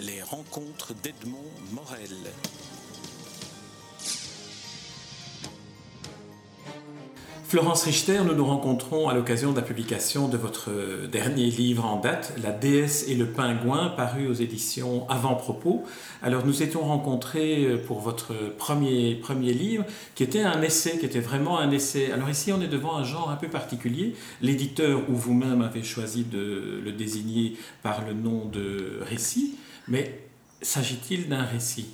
Les rencontres d'Edmond Morel. Florence Richter, nous nous rencontrons à l'occasion de la publication de votre dernier livre en date, La déesse et le pingouin, paru aux éditions Avant-Propos. Alors nous étions rencontrés pour votre premier, premier livre, qui était un essai, qui était vraiment un essai. Alors ici, on est devant un genre un peu particulier. L'éditeur ou vous-même avez choisi de le désigner par le nom de récit, mais s'agit-il d'un récit?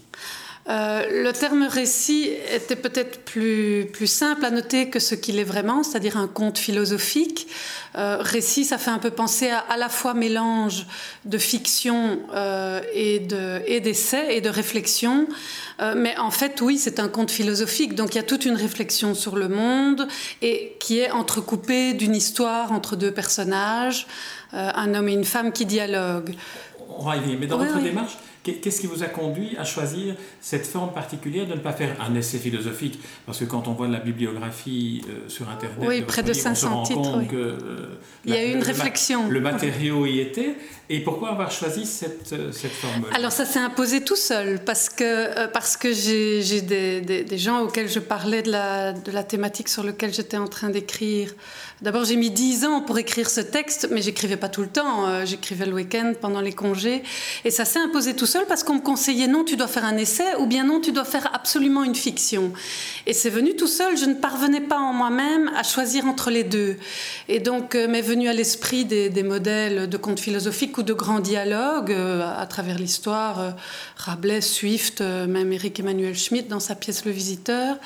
Euh, le terme récit était peut-être plus, plus simple à noter que ce qu'il est vraiment, c'est-à-dire un conte philosophique. Euh, récit, ça fait un peu penser à à la fois mélange de fiction euh, et d'essai et, et, de réflexion. Mais en fait, oui, c'est un conte philosophique. Donc il y a toute une réflexion sur le monde et qui est entrecoupée d'une histoire entre deux personnages, un homme et une femme qui dialoguent. On va y venir. Mais dans votre démarche, Qu'est-ce qui vous a conduit à choisir cette forme particulière de ne pas faire un essai philosophique? Parce que quand on voit la bibliographie euh, sur Internet, oui, près de 500 titres, que, euh, il y a eu une réflexion. Le matériau y était. Et pourquoi avoir choisi cette, euh, cette formule? Alors ça s'est imposé tout seul, parce que, parce que j'ai des, des, des, gens auxquels je parlais de la, de la thématique sur laquelle j'étais en train d'écrire. D'abord j'ai mis dix ans pour écrire ce texte, mais j'écrivais pas tout le temps, j'écrivais le week-end pendant les congés. Et ça s'est imposé tout seul parce qu'on me conseillait non, tu dois faire un essai ou bien non, tu dois faire absolument une fiction. Et c'est venu tout seul, je ne parvenais pas en moi-même à choisir entre les deux. Et donc euh, m'est venu à l'esprit des, modèles de contes philosophiques de grands dialogues euh, à travers l'histoire, euh, Rabelais, Swift, même Eric Emmanuel Schmitt dans sa pièce Le Visiteur.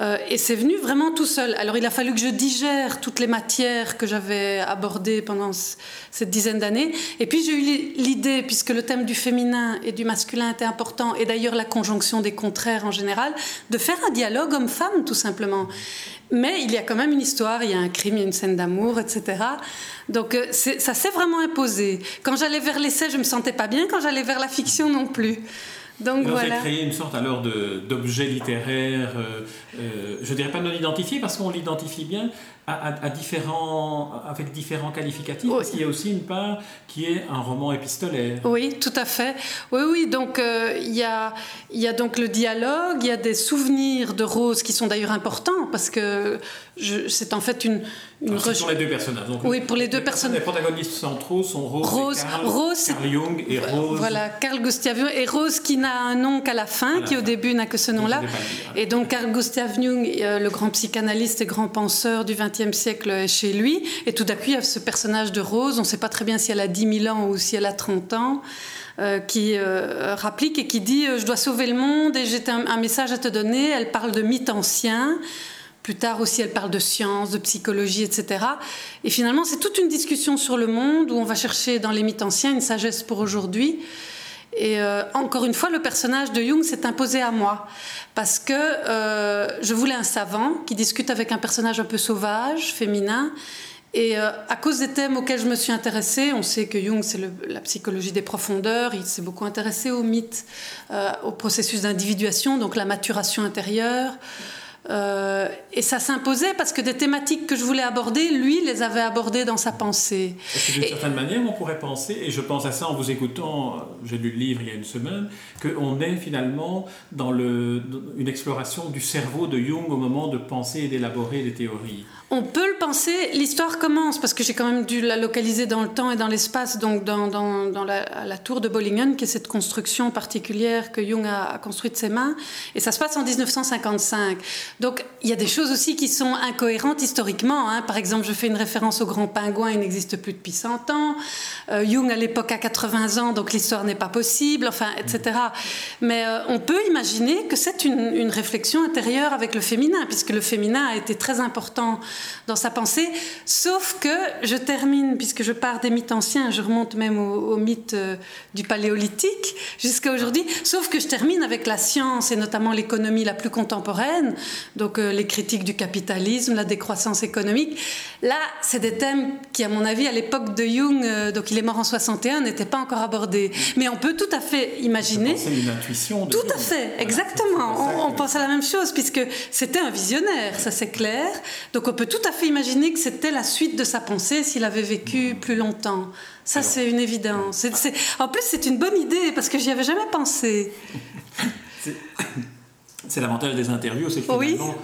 Euh, et c'est venu vraiment tout seul. Alors il a fallu que je digère toutes les matières que j'avais abordées pendant cette dizaine d'années. Et puis j'ai eu l'idée, puisque le thème du féminin et du masculin était important, et d'ailleurs la conjonction des contraires en général, de faire un dialogue homme-femme tout simplement. Mais il y a quand même une histoire, il y a un crime, il y a une scène d'amour, etc. Donc euh, ça s'est vraiment imposé. Quand j'allais vers l'essai, je me sentais pas bien. Quand j'allais vers la fiction, non plus. Donc vous avez créé une sorte alors d'objet littéraire, euh, euh, je dirais pas non identifié parce qu'on l'identifie bien, à, différents, avec différents qualificatifs, parce qu'il y a aussi une part qui est un roman épistolaire. Oui, tout à fait. Oui, oui, donc euh, il, y a, y a donc le dialogue, il y a des souvenirs de Rose qui sont d'ailleurs importants, parce que c'est en fait une... pour les deux personnages. Donc oui, pour les deux personnages. Les protagonistes centraux sont Rose, Rose, et Carl, Rose, Carl Jung et Rose. Voilà, Carl Gustav Jung, et Rose qui n'a un nom qu'à la fin, qui au début n'a que ce nom-là. Et donc Carl Gustav Jung, euh, le grand psychanalyste et grand penseur du XXe siècle est chez lui. Et tout d'un coup, il y a ce personnage de Rose, on ne sait pas très bien si elle a 10 000 ans ou si elle a 30 ans, euh, qui euh, rapplique et qui dit euh, Je dois sauver le monde et j'ai un, message à te donner. Elle parle de mythes anciens. Plus tard aussi, elle parle de science, de psychologie, etc. Et finalement, c'est toute une discussion sur le monde où on va chercher dans les mythes anciens une sagesse pour aujourd'hui. Et euh, encore une fois, le personnage de Jung s'est imposé à moi parce que euh, je voulais un savant qui discute avec un personnage un peu sauvage, féminin. Et euh, à cause des thèmes auxquels je me suis intéressée, on sait que Jung, c'est la psychologie des profondeurs, il s'est beaucoup intéressé aux mythes, au processus d'individuation, donc la maturation intérieure. Euh, et ça s'imposait parce que des thématiques que je voulais aborder, lui les avait abordées dans sa pensée. D'une certaine manière, on pourrait penser, et je pense à ça en vous écoutant, j'ai lu le livre il y a une semaine, qu'on est finalement dans le, une exploration du cerveau de Jung au moment de penser et d'élaborer des théories. On peut le penser, l'histoire commence, parce que j'ai quand même dû la localiser dans le temps et dans l'espace, donc dans, la, tour de Bollingen, qui est cette construction particulière que Jung a, construite de ses mains, et ça se passe en 1955. Donc il y a des choses aussi qui sont incohérentes historiquement. Hein. Par exemple, je fais une référence au grand pingouin, il n'existe plus depuis 100 ans. Euh, Jung à l'époque a 80 ans, donc l'histoire n'est pas possible, enfin, etc. Mais euh, on peut imaginer que c'est une, réflexion intérieure avec le féminin, puisque le féminin a été très important dans sa pensée. Sauf que je termine, puisque je pars des mythes anciens, je remonte même au, au mythe euh, du paléolithique jusqu'à aujourd'hui. Sauf que je termine avec la science et notamment l'économie la plus contemporaine donc euh, les critiques du capitalisme, la décroissance économique. Là, c'est des thèmes qui, à mon avis, à l'époque de Jung, euh, donc il est mort en 61, n'étaient pas encore abordés. Mais on peut tout à fait imaginer. C'est une intuition. tout à fait, exactement. On, on, pense à la même chose puisque c'était un visionnaire, ça c'est clair. Donc on peut peut tout à fait imaginer que c'était la suite de sa pensée s'il avait vécu plus longtemps. Ça, c'est une évidence. En plus, c'est une bonne idée parce que j'y avais jamais pensé. c'est l'avantage des interviews, c'est que finalement,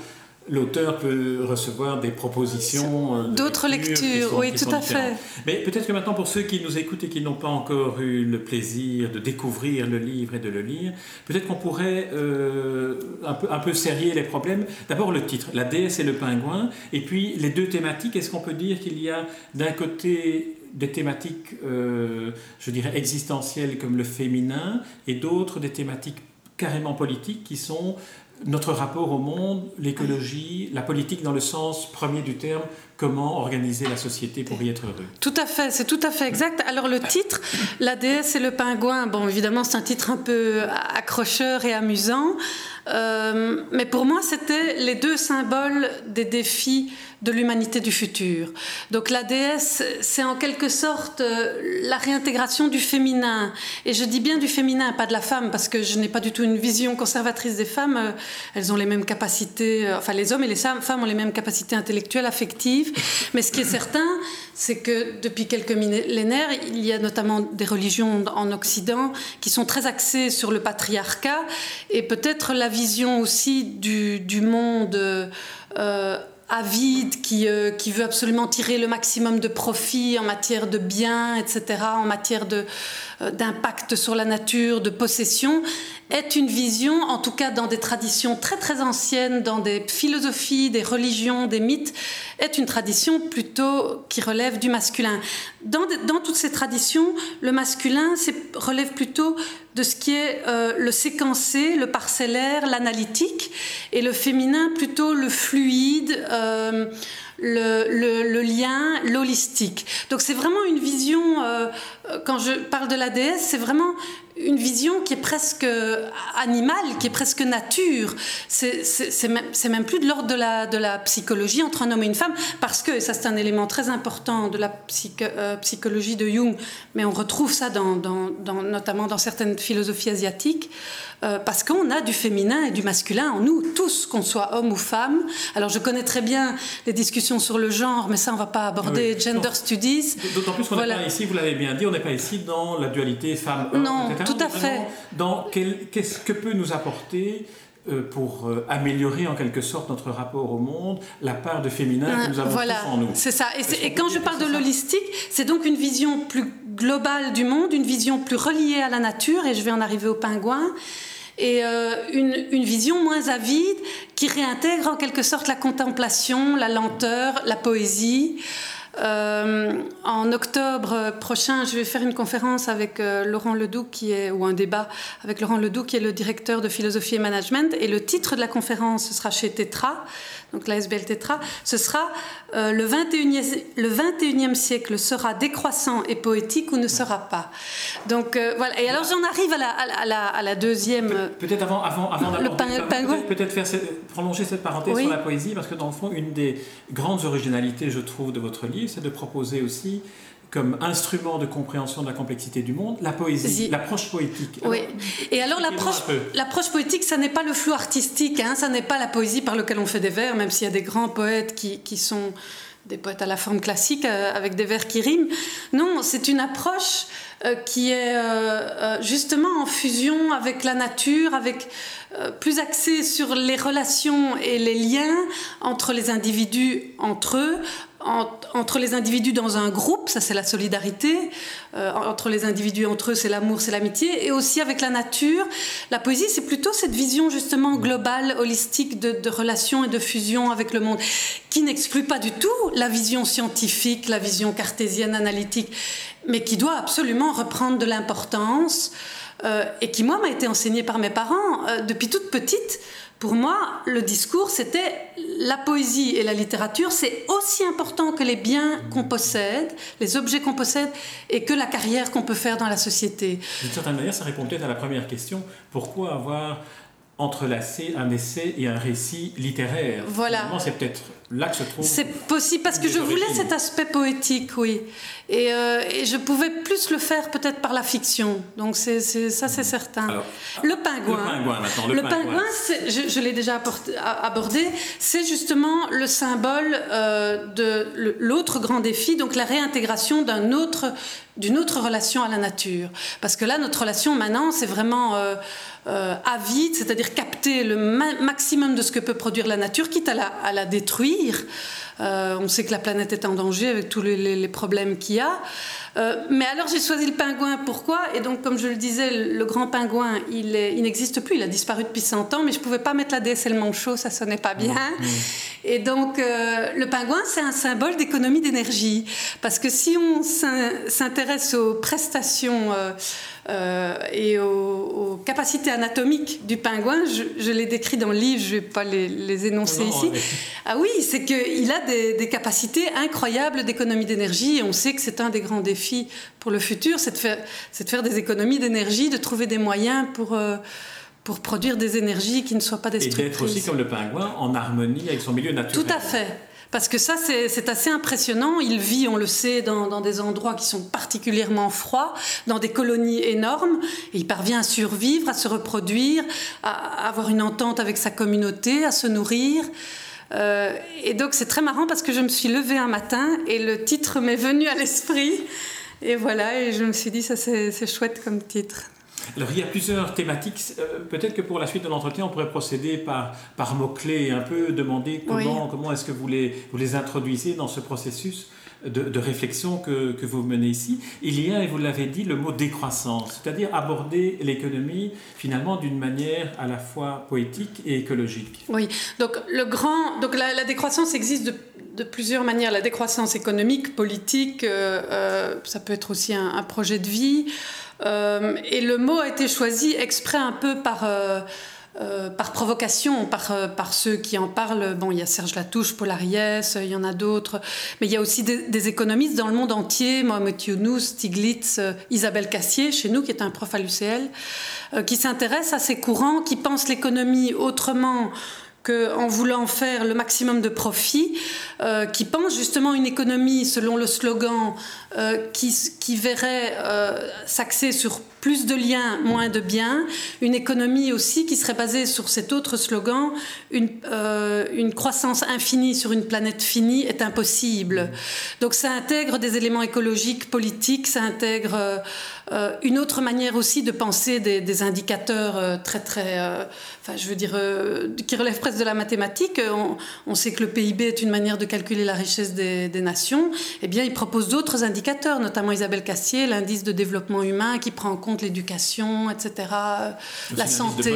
l'auteur peut recevoir des propositions. Euh, D'autres lectures, oui, tout à fait. Mais peut-être que maintenant, pour ceux qui nous écoutent et qui n'ont pas encore eu le plaisir de découvrir le livre et de le lire, peut-être qu'on pourrait euh, un, peu, un peu serrer les problèmes. D'abord le titre, La déesse et le pingouin, et puis les deux thématiques. Est-ce qu'on peut dire qu'il y a d'un côté des thématiques, euh, je dirais, existentielles comme le féminin, et d'autres des thématiques carrément politiques qui sont notre rapport au monde, l'écologie, la politique dans le sens premier du terme, comment organiser la société pour y être heureux. Tout à fait, c'est tout à fait exact. Alors le titre, La déesse et le pingouin, bon évidemment c'est un titre un peu accrocheur et amusant, euh, mais pour moi c'était les deux symboles des défis de l'humanité du futur. Donc la déesse, c'est en quelque sorte euh, la réintégration du féminin. Et je dis bien du féminin, pas de la femme, parce que je n'ai pas du tout une vision conservatrice des femmes. Euh, elles ont les mêmes capacités, euh, enfin les hommes et les femmes ont les mêmes capacités intellectuelles, affectives. Mais ce qui est certain, c'est que depuis quelques millénaires, il y a notamment des religions en Occident qui sont très axées sur le patriarcat et peut-être la vision aussi du, monde. Avide, qui, euh, qui veut absolument tirer le maximum de profit en matière de biens, etc., en matière de, d'impact sur la nature, de possession, est une vision, en tout cas dans des traditions très très anciennes, dans des philosophies, des religions, des mythes, est une tradition plutôt qui relève du masculin. Dans, dans toutes ces traditions, le masculin relève plutôt de ce qui est euh, le séquencé, le parcellaire, l'analytique, et le féminin plutôt le fluide. Euh, le, lien, l'holistique. Donc c'est vraiment une vision, euh, quand je parle de la déesse, c'est vraiment une vision qui est presque animale, qui est presque nature. C'est même, même, plus de l'ordre de la, de la psychologie entre un homme et une femme, parce que, et ça c'est un élément très important de la euh, psychologie de Jung, mais on retrouve ça dans, dans, notamment dans certaines philosophies asiatiques, euh, parce qu'on a du féminin et du masculin en nous, tous, qu'on soit homme ou femme. Alors je connais très bien les discussions sur le genre, mais ça on ne va pas aborder gender studies. D'autant plus qu'on n'est pas ici, vous l'avez bien dit, on n'est pas ici dans la dualité femme-homme. Non, tout à fait. Dans qu'est-ce que peut nous apporter euh, pour euh, améliorer en quelque sorte notre rapport au monde, la part de féminin que nous avons voilà, en nous? C'est ça. Et, et quand je parle de l'holistique, c'est donc une vision plus globale du monde, une vision plus reliée à la nature, et je vais en arriver au pingouin et euh, une, une, vision moins avide qui réintègre en quelque sorte la contemplation, la lenteur, la poésie. Euh, en octobre prochain, je vais faire une conférence avec euh, Laurent Ledoux, qui est, ou un débat avec Laurent Ledoux, qui est le directeur de philosophie et management. Et le titre de la conférence, ce sera chez Tetra donc la SBL Tetra, ce sera euh, le, 21e, le 21e siècle sera décroissant et poétique ou ne sera pas. Donc voilà. Et alors j'en arrive à la, à la, à la deuxième. Peut-être avant, avant, avant peut-être faire prolonger cette parenthèse sur la poésie, parce que dans le fond, une des grandes originalités, je trouve, de votre livre, c'est de proposer aussi comme instrument de compréhension de la complexité du monde, la poésie, l'approche poétique. oui. Et alors l'approche poétique, ça n'est pas le flou artistique, hein, ça n'est pas la poésie par laquelle on fait des vers, même s'il y a des grands poètes qui, qui sont des poètes à la forme classique euh, avec des vers qui riment. Non, c'est une approche euh, qui est euh, justement en fusion avec la nature, avec plus axée sur les relations et les liens entre les individus entre eux, entre les individus dans un groupe, ça c'est la solidarité, euh, entre les individus entre eux c'est l'amour, c'est l'amitié, et aussi avec la nature. La poésie c'est plutôt cette vision justement globale, holistique de, de relation et de fusion avec le monde, qui n'exclut pas du tout la vision scientifique, la vision cartésienne, analytique, mais qui doit absolument reprendre de l'importance, euh, et qui moi m'a été enseignée par mes parents euh, depuis toute petite. Pour moi, le discours, c'était la poésie et la littérature, c'est aussi important que les biens qu'on possède, les objets qu'on possède, et que la carrière qu'on peut faire dans la société. D'une certaine manière, ça répond peut-être à la première question. Pourquoi avoir entrelacer un essai et un récit littéraire. Voilà. C'est peut-être là que se trouve. C'est possible parce que je voulais cet aspect poétique, oui. Et, euh, et, je pouvais plus le faire peut-être par la fiction. Donc c'est, ça, c'est certain. le pingouin. Le pingouin, maintenant. Le, pingouin, je, je, l'ai déjà abordé, c'est justement le symbole euh, de l'autre grand défi, donc la réintégration d'un autre, d'une autre relation à la nature. Parce que là, notre relation maintenant, c'est vraiment... Euh, euh, avide, c'est-à-dire capter le maximum de ce que peut produire la nature, quitte à la, à la détruire. Euh, on sait que la planète est en danger avec tous les, problèmes qu'il y a. Euh, mais alors j'ai choisi le pingouin, pourquoi? Et donc comme je le disais, le, grand pingouin, il, il n'existe plus, il a disparu depuis 100 ans, mais je ne pouvais pas mettre la DSL Manchot, ça sonnait pas bien. Mmh, mmh. Et donc le pingouin, c'est un symbole d'économie d'énergie, parce que si on s'intéresse aux prestations euh, et aux, capacités anatomiques du pingouin. Je, les décris dans le livre, je ne vais pas les, énoncer ici. Ah oui, c'est qu'il a des, capacités incroyables d'économie d'énergie et on sait que c'est un des grands défis pour le futur, c'est de faire, de faire des économies d'énergie, de trouver des moyens pour... Euh, pour produire des énergies qui ne soient pas destructrices. Et d'être aussi comme le pingouin en harmonie avec son milieu naturel. Tout à fait. Parce que ça, c'est assez impressionnant. Il vit, on le sait, dans, des endroits qui sont particulièrement froids, dans des colonies énormes. Il parvient à survivre, à se reproduire, à, avoir une entente avec sa communauté, à se nourrir. Euh, et donc c'est très marrant parce que je me suis levée un matin et le titre m'est venu à l'esprit. Et voilà, et je me suis dit, ça c'est chouette comme titre. Alors il y a plusieurs thématiques. Euh, peut-être que pour la suite de l'entretien, on pourrait procéder par, par mots-clés, un peu demander comment, comment est-ce que vous les, vous les introduisez dans ce processus de, de réflexion que, que, vous menez ici. Il y a, et vous l'avez dit, le mot décroissance, c'est-à-dire aborder l'économie finalement d'une manière à la fois poétique et écologique. Oui, donc, le grand, donc la, décroissance existe de, de, plusieurs manières. La décroissance économique, politique, euh, euh, ça peut être aussi un, un projet de vie. Euh, et le mot a été choisi exprès un peu par... Euh, euh, par provocation, par, par, ceux qui en parlent. Bon, il y a Serge Latouche, Paul Ariès, il y en a d'autres, mais il y a aussi des, économistes dans le monde entier, Mohamed Younous, Stiglitz, Isabelle Cassier, chez nous, qui est un prof à l'UCL, qui s'intéressent à ces courants, qui pensent l'économie autrement qu'en voulant faire le maximum de profit, euh, qui pense justement une économie, selon le slogan, euh, qui, qui, verrait euh, s'axer sur plus de liens, moins de biens, une économie aussi qui serait basée sur cet autre slogan, une, une croissance infinie sur une planète finie est impossible. Donc ça intègre des éléments écologiques, politiques, ça intègre une autre manière aussi de penser des, des indicateurs très très, enfin je veux dire, qui relèvent presque de la mathématique. On, on, sait que le PIB est une manière de calculer la richesse des, nations, eh bien, il propose d'autres indicateurs, notamment Isabelle Cassier, l'indice de développement humain qui prend en compte l'éducation, etc., la santé,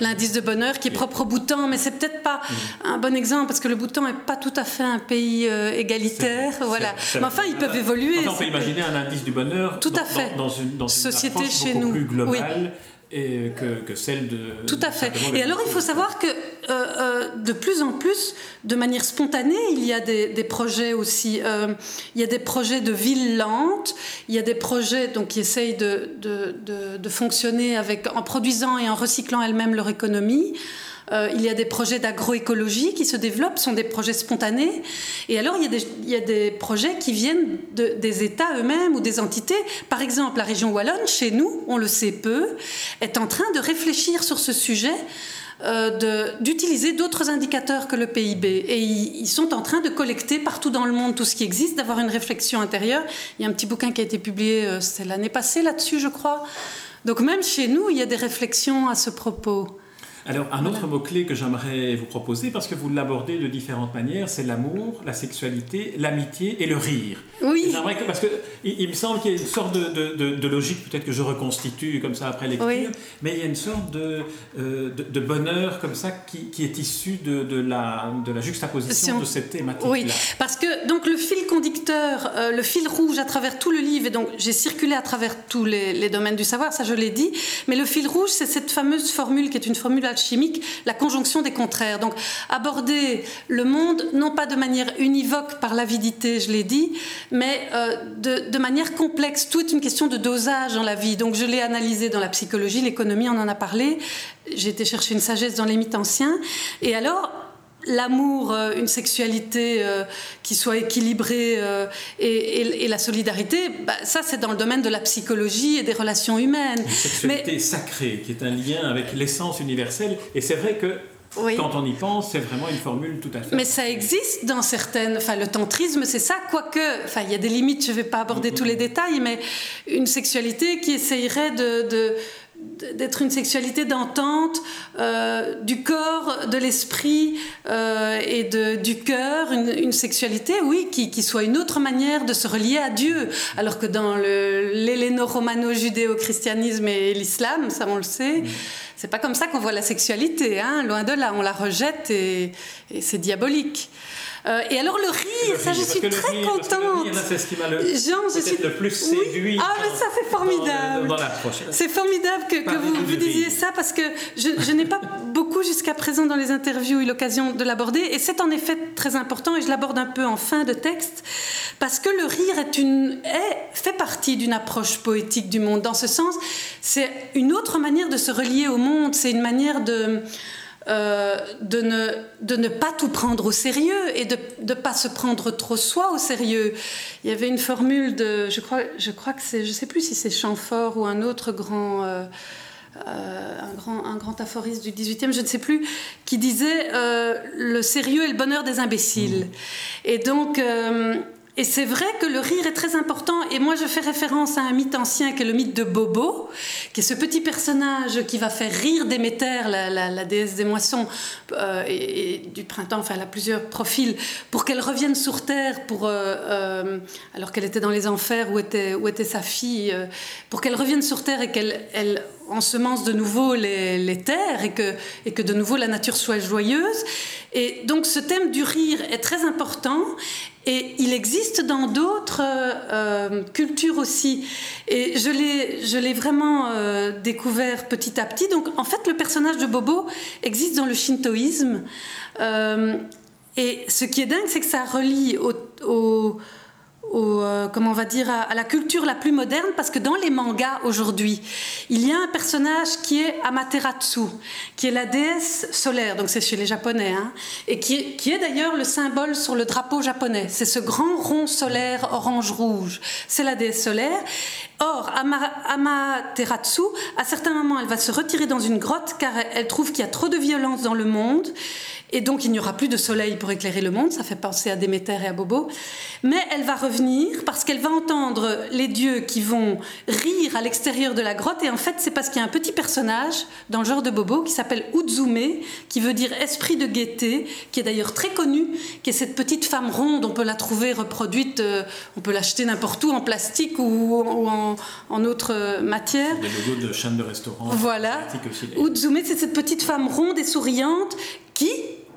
l'indice de, bonheur qui est propre au Bhoutan, mais c'est peut-être pas un bon exemple parce que le Bhoutan n'est pas tout à fait un pays euh, égalitaire, voilà. mais enfin, ils peuvent évoluer. on peut imaginer un indice du bonheur tout à fait. dans, une, dans société chez nous. plus globale. Et que, celle de... Tout à fait. Et alors, il faut savoir que euh, euh, de plus en plus, de manière spontanée, il y a des, projets aussi. Euh, il y a des projets de villes lentes, il y a des projets donc, qui essayent de, de, fonctionner avec, en produisant et en recyclant elles-mêmes leur économie. Il y a des projets d'agroécologie qui se développent, sont des projets spontanés. Et alors, il y a des, il y a des projets qui viennent des États eux-mêmes ou des entités. Par exemple, la région Wallonne, chez nous, on le sait peu, est en train de réfléchir sur ce sujet euh, d'utiliser d'autres indicateurs que le PIB. Et ils, sont en train de collecter partout dans le monde tout ce qui existe, d'avoir une réflexion intérieure. Il y a un petit bouquin qui a été publié, euh, c'est l'année passée là-dessus, je crois. Donc même chez nous, il y a des réflexions à ce propos. Alors, un autre mot-clé que j'aimerais vous proposer, parce que vous l'abordez de différentes manières, c'est l'amour, la sexualité, l'amitié et le rire. Oui. J'aimerais que, parce que il, me semble qu'il y a une sorte de, de, logique, peut-être que je reconstitue comme ça après lecture, mais il y a une sorte de, euh, de, bonheur comme ça qui, qui est issu de, la, de la juxtaposition de cette thématique. -là. Oui, parce que donc le fil conducteur, euh, le fil rouge à travers tout le livre, et donc j'ai circulé à travers tous les, les domaines du savoir, ça je l'ai dit, mais le fil rouge, c'est cette fameuse formule qui est une formule alchimique, la conjonction des contraires. Donc aborder le monde non pas de manière univoque par l'avidité, je l'ai dit, mais euh, de, de, manière complexe. Tout est une question de dosage dans la vie. Donc je l'ai analysé dans la psychologie, l'économie, on en a parlé. J'ai été chercher une sagesse dans les mythes anciens. Et alors, l'amour, euh, une sexualité euh, qui soit équilibrée euh, et, la solidarité, bah, ça c'est dans le domaine de la psychologie et des relations humaines. Une sexualité sacrée, qui est un lien avec l'essence universelle. Et c'est vrai que Quand on y pense, c'est vraiment une formule tout à fait. Mais ça existe dans certaines. Enfin, le tantrisme, c'est ça, quoique. Enfin, il y a des limites, je ne vais pas aborder mm-hmm. tous les détails, mais une sexualité qui essayerait de d'être une sexualité d'entente euh, du corps, de l'esprit euh, et de, du cœur, une, sexualité, oui, qui, qui, soit une autre manière de se relier à Dieu. Alors que dans l'héléno-romano-judéo-christianisme et l'islam, ça on le sait, mm. c'est pas comme ça qu'on voit la sexualité, hein, loin de là, on la rejette et, et c'est diabolique. Euh, et alors le rire, ça je suis très contente. C'est ce qui m'a le, le plus séduit. Ah mais ça c'est formidable. C'est formidable que, que vous, vous disiez ça parce que je, je n'ai pas beaucoup jusqu'à présent dans les interviews eu l'occasion de l'aborder et c'est en effet très important et je l'aborde un peu en fin de texte parce que le rire est une, est, fait partie d'une approche poétique du monde. Dans ce sens, c'est une autre manière de se relier au monde, c'est une manière de euh, de, ne, de ne pas tout prendre au sérieux et de ne pas se prendre trop soi au sérieux. Il y avait une formule de, je crois, je crois que c'est, je sais plus si c'est Chamfort ou un autre grand, euh, euh, un grand, un grand aphoriste du 18e, je ne sais plus, qui disait le sérieux est le bonheur des imbéciles. Mmh. Et donc et c'est vrai que le rire est très important. Et moi, je fais référence à un mythe ancien qui est le mythe de Bobo, qui est ce petit personnage qui va faire rire Déméter, la, la, déesse des moissons euh, et, du printemps. Enfin, elle a plusieurs profils pour qu'elle revienne sur terre, pour, euh, euh, alors qu'elle était dans les enfers où était, où était sa fille, pour qu'elle revienne sur terre et qu'elle elle ensemence de nouveau les, terres et que, et que de nouveau la nature soit joyeuse. Et donc, ce thème du rire est très important. Et il existe dans d'autres euh, cultures aussi. Et je l'ai vraiment euh, découvert petit à petit. Donc, en fait, le personnage de Bobo existe dans le shintoïsme. Euh, et ce qui est dingue, c'est que ça relie au euh, comment on va dire, à, la culture la plus moderne, parce que dans les mangas aujourd'hui, il y a un personnage qui est Amaterasu, qui est la déesse solaire, donc c'est chez les Japonais, hein, et qui qui est d'ailleurs le symbole sur le drapeau japonais. C'est ce grand rond solaire orange-rouge. C'est la déesse solaire. Or, Amaterasu, à certains moments, elle va se retirer dans une grotte car elle trouve qu'il y a trop de violence dans le monde et donc il n'y aura plus de soleil pour éclairer le monde, ça fait penser à Déméter et à Bobo. Mais elle va revenir parce qu'elle va entendre les dieux qui vont rire à l'extérieur de la grotte. Et en fait, c'est parce qu'il y a un petit personnage dans le genre de Bobo qui s'appelle Uzume, qui veut dire esprit de gaieté, qui est d'ailleurs très connu, qui est cette petite femme ronde. On peut la trouver reproduite, euh, on peut l'acheter n'importe où en plastique ou, en, en, autre matière. Des logos de chaînes de restaurants. Voilà. Uzume, c'est cette petite femme ronde et souriante qui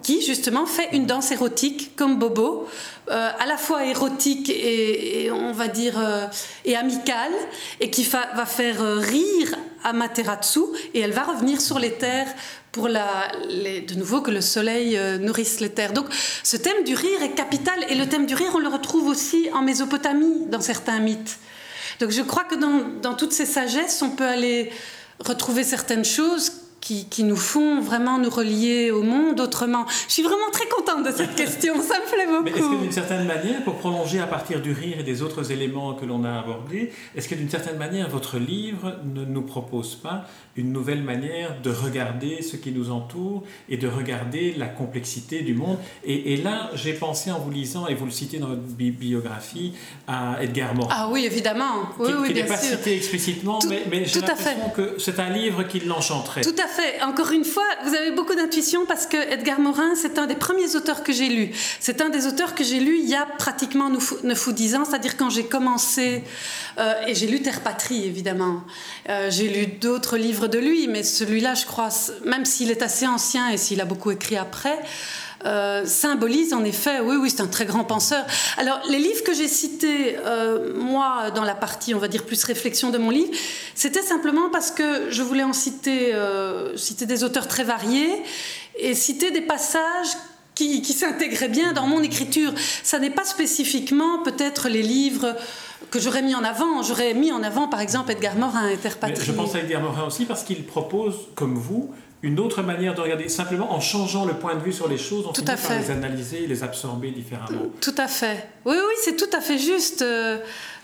qui justement fait une danse érotique comme Bobo, euh, à la fois érotique et, on va dire euh, et amicale, et qui va faire euh, rire Amaterasu, et elle va revenir sur les terres pour la, de nouveau que le soleil nourrisse les terres. Donc ce thème du rire est capital, et le thème du rire, on le retrouve aussi en Mésopotamie, dans certains mythes. Donc je crois que dans, dans toutes ces sagesses, on peut aller retrouver certaines choses qui, nous font vraiment nous relier au monde autrement. Je suis vraiment très contente de cette question, ça me plaît beaucoup. Mais est-ce que d'une certaine manière, pour prolonger à partir du rire et des autres éléments que l'on a abordés, est-ce que d'une certaine manière, votre livre ne nous propose pas une nouvelle manière de regarder ce qui nous entoure et de regarder la complexité du monde? Et, là, j'ai pensé en vous lisant, et vous le citez dans votre biographie, à Edgar Morin. Ah oui, évidemment. Oui, qui, oui, n'est pas cité explicitement, mais, mais j'ai l'impression que c'est un livre qui l'enchanterait. Tout à fait encore une fois, vous avez beaucoup d'intuition parce que Edgar Morin, c'est un des premiers auteurs que j'ai lu. C'est un des auteurs que j'ai lu il y a pratiquement 9 ou 10 ans, c'est-à-dire quand j'ai commencé, euh, et j'ai lu Terre Patrie, évidemment. Euh, j'ai lu d'autres livres de lui, mais celui-là, je crois, même s'il est assez ancien et s'il a beaucoup écrit après, euh, symbolise en effet, oui, oui, c'est un très grand penseur. Alors, les livres que j'ai cités, euh, moi, dans la partie, on va dire, plus réflexion de mon livre, c'était simplement parce que je voulais en citer, euh, citer des auteurs très variés et citer des passages qui, qui s'intégraient bien dans mon écriture. Ça n'est pas spécifiquement peut-être les livres que j'aurais mis en avant. J'aurais mis en avant, par exemple, Edgar Morin, Interpatrie. je pense à Edgar Morin aussi parce qu'il propose, comme vous, une autre manière de regarder, simplement en changeant le point de vue sur les choses, on tout finit à par fait. les analyser, les absorber différemment. Tout à fait. Oui, oui, c'est tout à fait juste. Euh,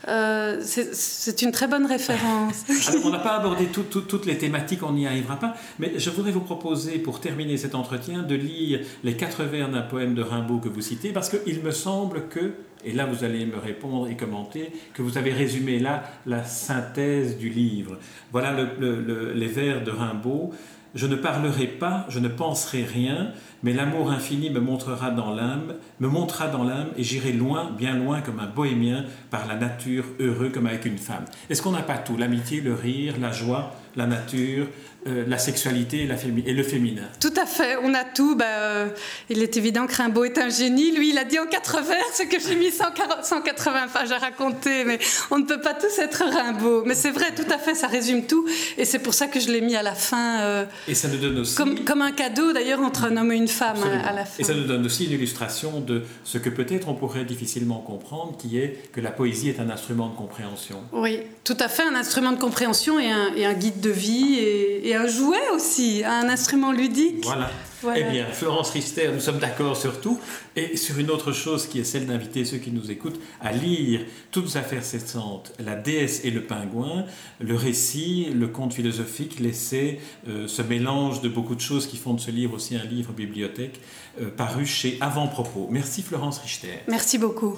euh, c'est une très bonne référence. Alors, on n'a pas abordé tout, tout, toutes les thématiques, on n'y arrivera pas, mais je voudrais vous proposer, pour terminer cet entretien, de lire les quatre vers d'un poème de Rimbaud que vous citez, parce qu'il me semble que, et là vous allez me répondre et commenter, que vous avez résumé là la synthèse du livre. Voilà le, le, le, les vers de Rimbaud. Je ne parlerai pas, je ne penserai rien, mais l'amour infini me montrera dans l'âme, me montrera dans l'âme, et j'irai loin, bien loin, comme un bohémien, par la nature, heureux comme avec une femme. Est-ce qu'on n'a pas tout? L'amitié, le rire, la joie, la nature, euh, la sexualité et, la et, le féminin. Tout à fait, on a tout. Bah, euh, il est évident que Rimbaud est un génie. Lui, il a dit en quatre vers ce que j'ai mis 140, 180 pages à raconter, mais on ne peut pas tous être Rimbaud. Mais c'est vrai, tout à fait, ça résume tout. Et c'est pour ça que je l'ai mis à la fin. Euh, et ça nous donne aussi. Comme, comme un cadeau d'ailleurs entre un homme et une femme à, à, la fin. Et ça nous donne aussi une illustration de ce que peut-être on pourrait difficilement comprendre, qui est que la poésie est un instrument de compréhension. Oui, tout à fait, un instrument de compréhension et un, et un guide de vie et, et un jouet aussi, un instrument ludique. Voilà. voilà. Eh bien, Florence Richter, nous sommes d'accord sur tout et sur une autre chose qui est celle d'inviter ceux qui nous écoutent à lire toutes affaires cessantes, La déesse et le pingouin, le récit, le conte philosophique, l'essai, euh, ce mélange de beaucoup de choses qui font de ce livre aussi un livre bibliothèque euh, paru chez Avant-Propos. Merci Florence Richter. Merci beaucoup.